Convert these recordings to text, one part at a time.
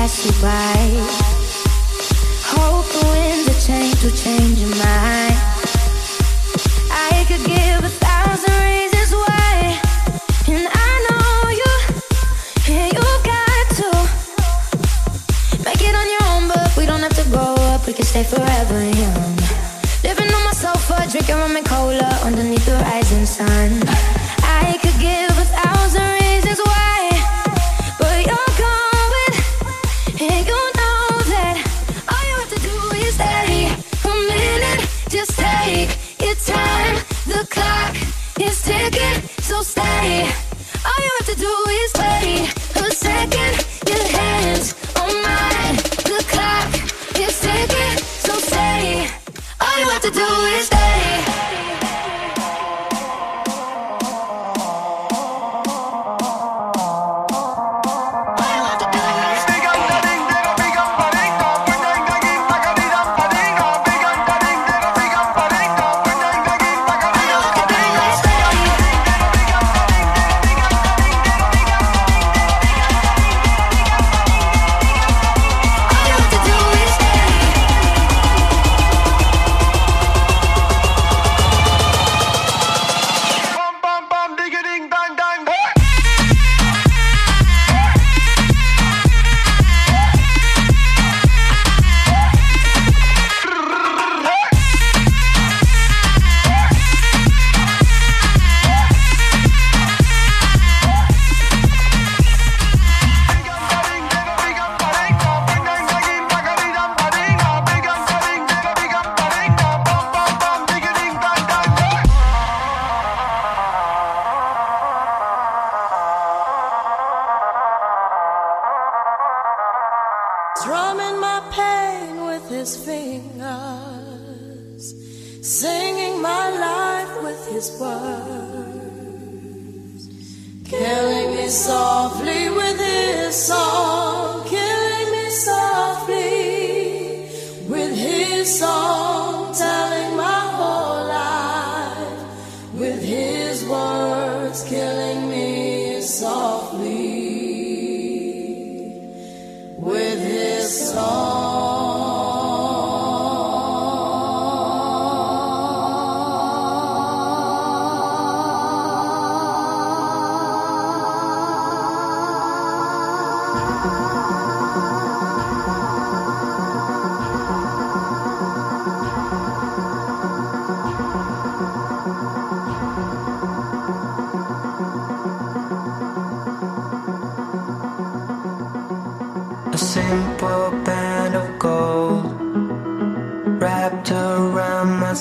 pass you by. Hope the winds of change will change your mind. I could give a thousand reasons why, and I know you, and you got to make it on your own. But we don't have to grow up; we can stay forever. his fingers, singing my life with his words, killing me softly with his song, killing me softly with his song.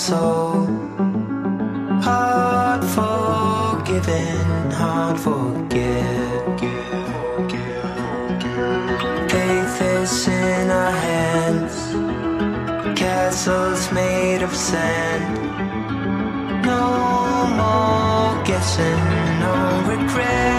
so hard forgiving, hard forget. Faith is in our hands, castles made of sand. No more guessing, no regret.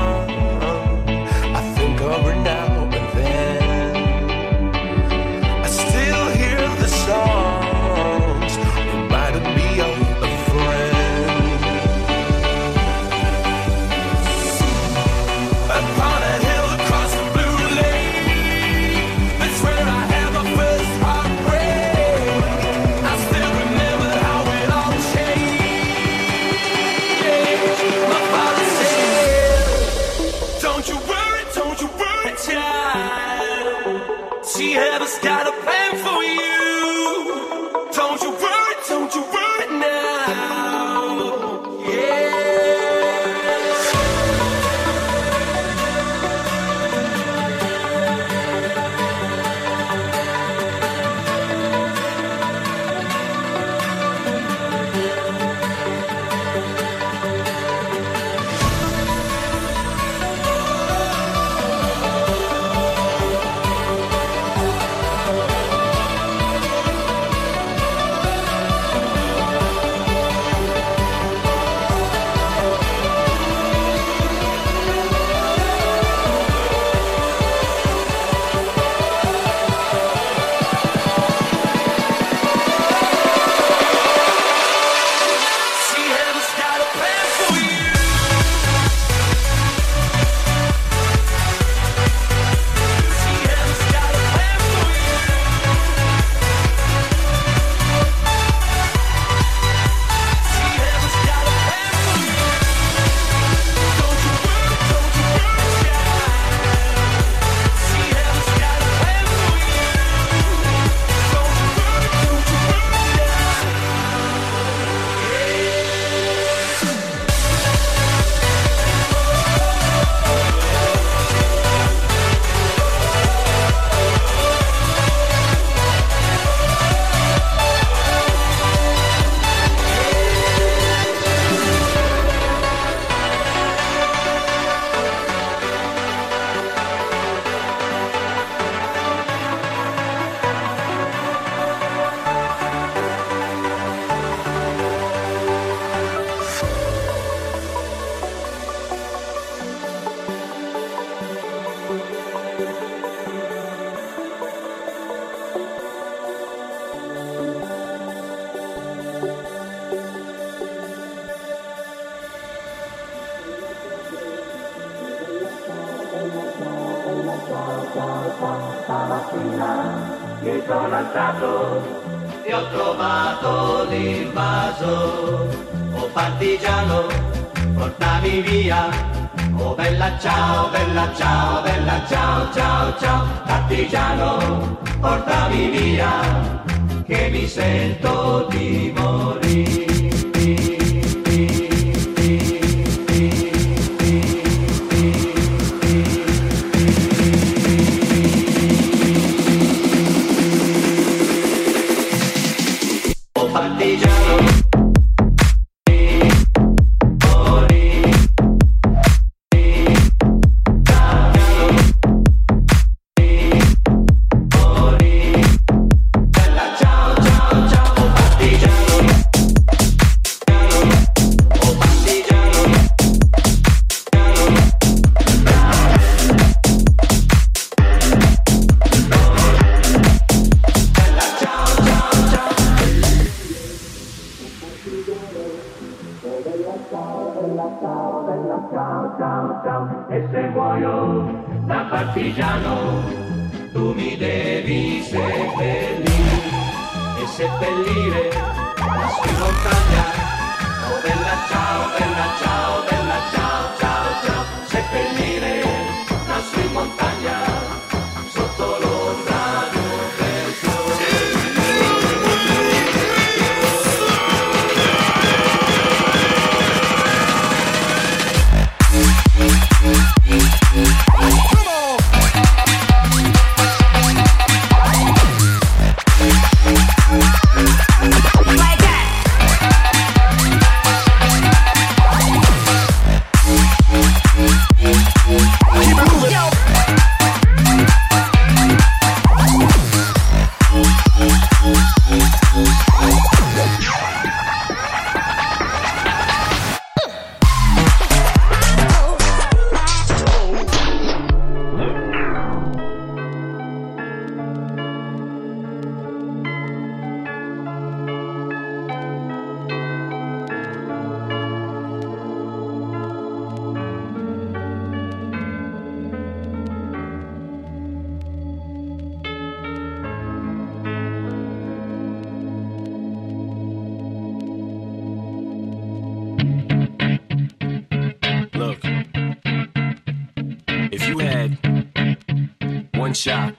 One shot,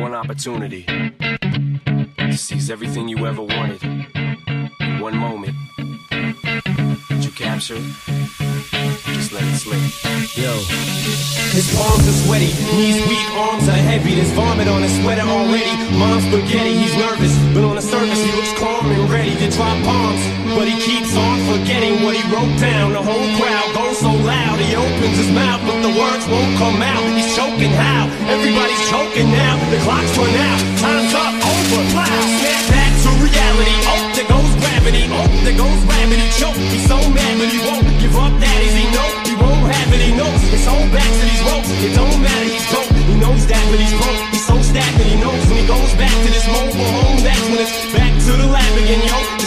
one opportunity to seize everything you ever wanted in one moment, did you capture it? Just let it slip. Yo. His palms are sweaty, knees weak, arms are heavy. There's vomit on his sweater already. Mom's spaghetti, he's nervous, but on the surface he looks calm and ready to drop bombs. But he keeps on forgetting what he wrote down. The whole crowd goes so loud, he opens his mouth, but the words won't come out. He's choking how? Everybody's choking now. The clock's run out, time's up, over, loud. Snap back to reality. Oh, there goes gravity. Oh, there goes gravity. Choke. He's so mad, but he won't give up. That is he know he won't have it. He knows his whole back to these ropes. It don't matter. He's broke. He knows that, but he's broke. He's so stagnant. He knows when he goes back to this mobile home. That's when it's back to the lab again, yo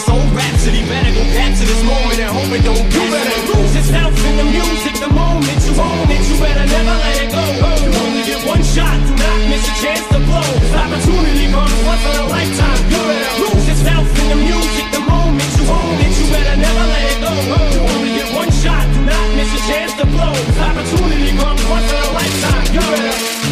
rhapsody. Better capture this moment and hope it don't You better lose yourself in the music the moment you own it. You better never let it go. You only get one shot, do not miss a chance to blow. Opportunity comes once in a lifetime. You better lose yourself in the music the moment you own it. You better never let it go. You only get one shot, do not miss a chance to blow. Opportunity comes once in a lifetime. You better.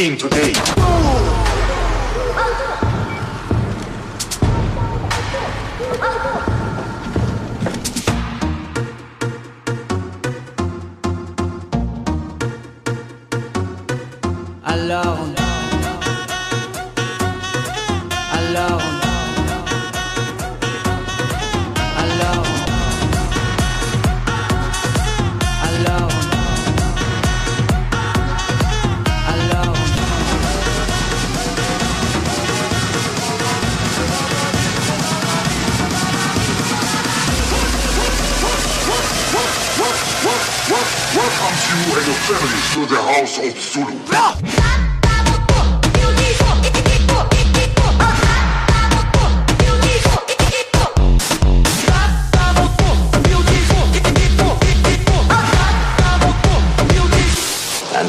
Is your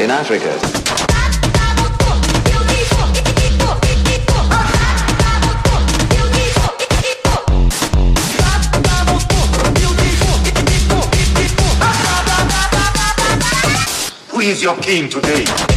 in Africa, Who is your king today?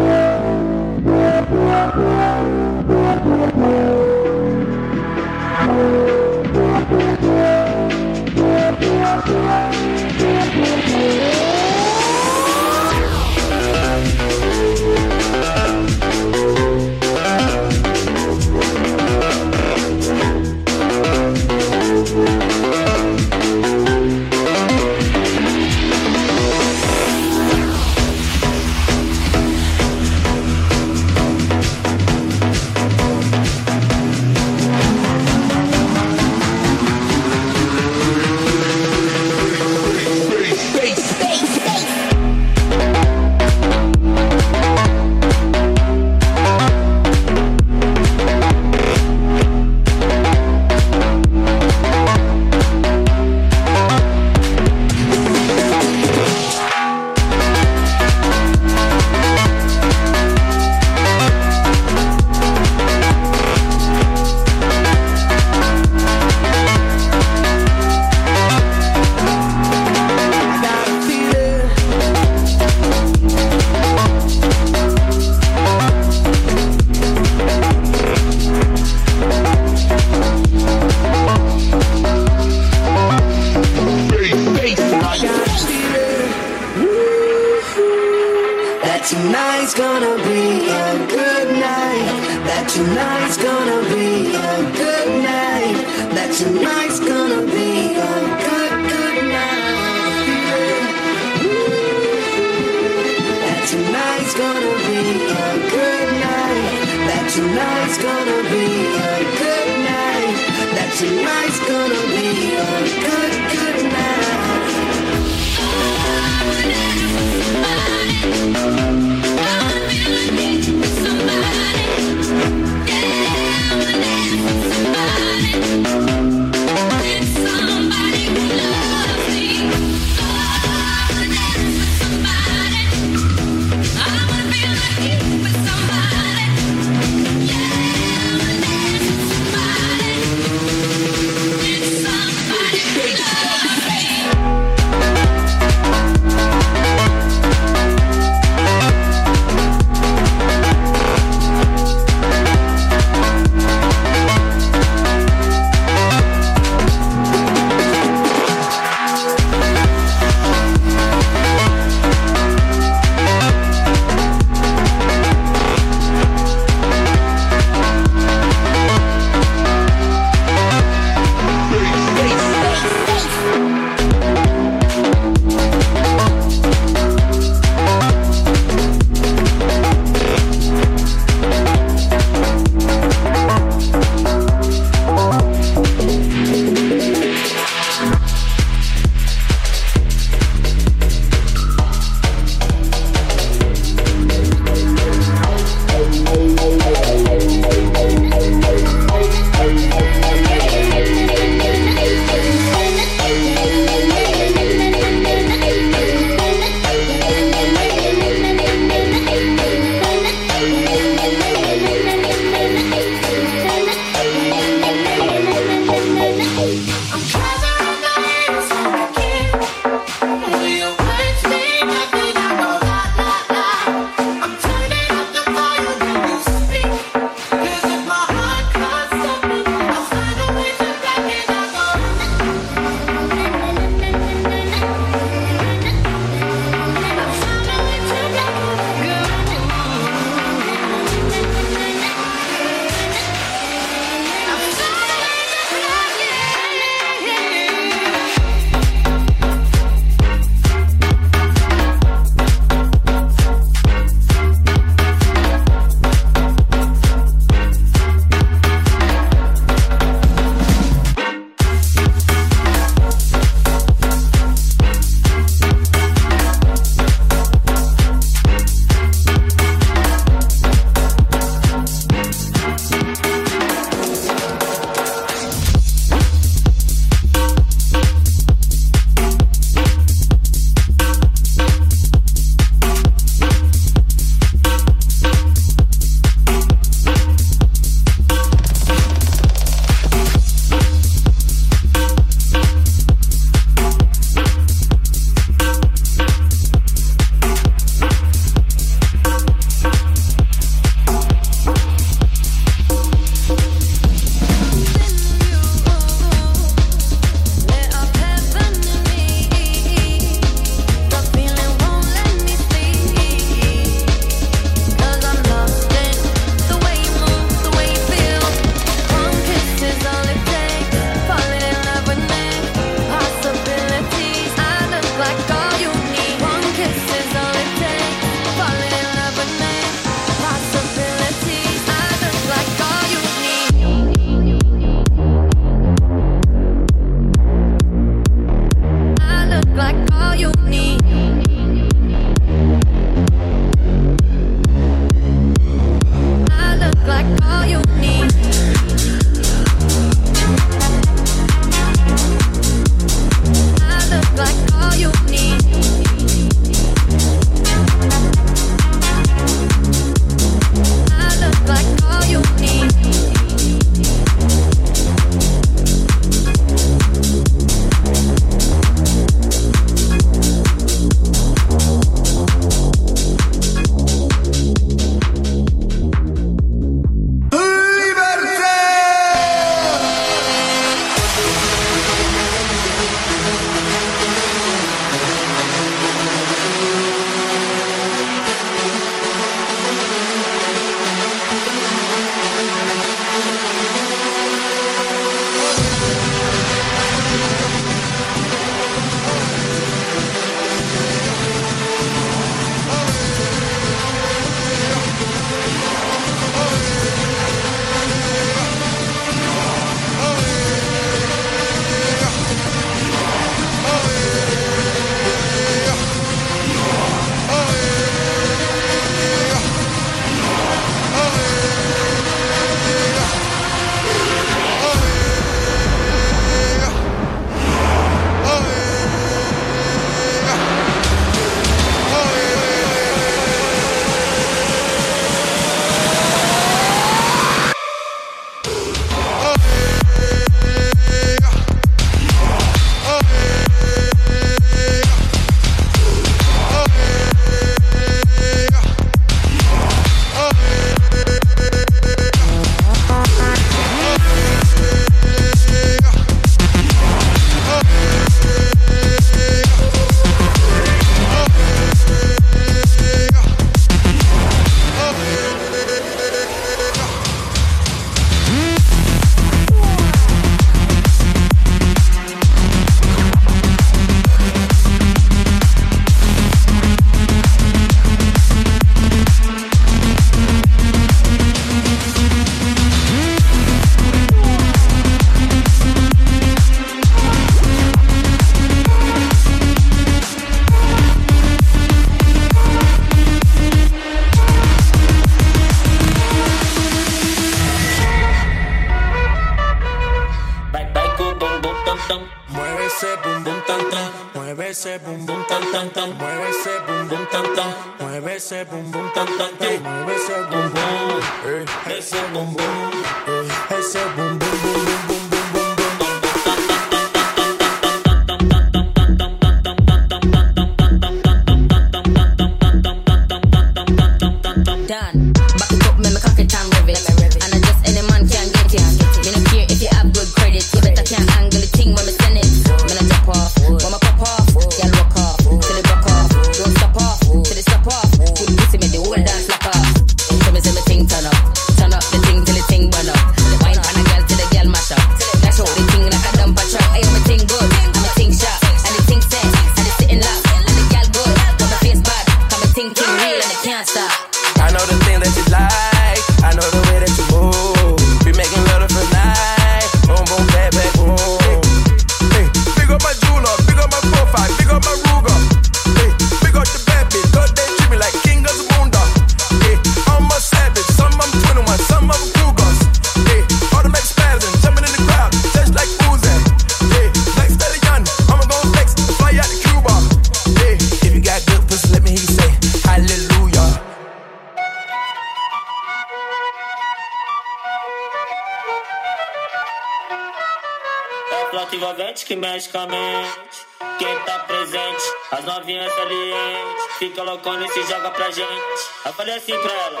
colocou loucona e se joga pra gente. Eu falei assim pra ela.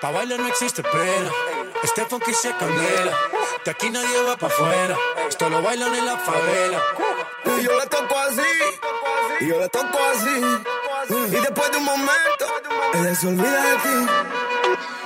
Pra bailar não existe pena. este que se candela, de aquí nadie va fora estou esto lo bailan en la favela. e eu la toco assim e eu la toco assim e depois de um momento, ella se olvida de ti.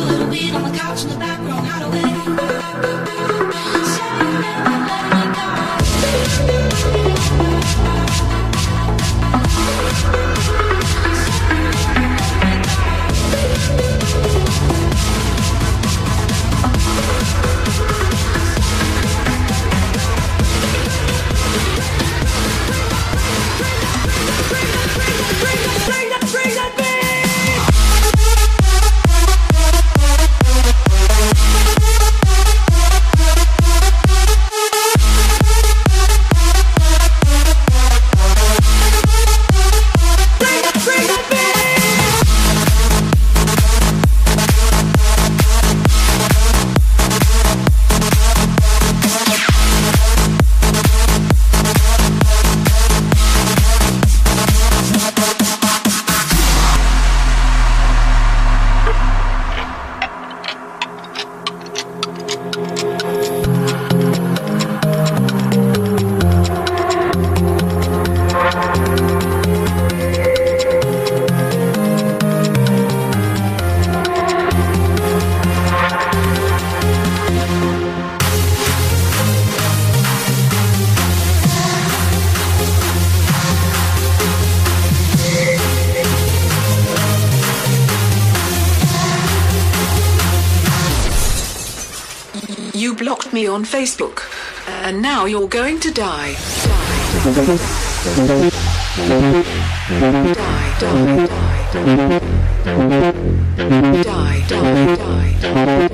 little weed on the couch in the background. How to away. Say on Facebook. And now you're going to die. Die. Die. Die. Die. Die. Die. Die. Die. Die. Die.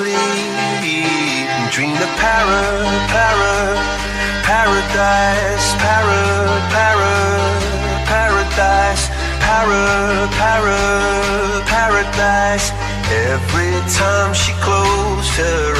sleep dream of para, para, paradise, para, para, paradise, para, para, paradise. Every time she closed her eyes.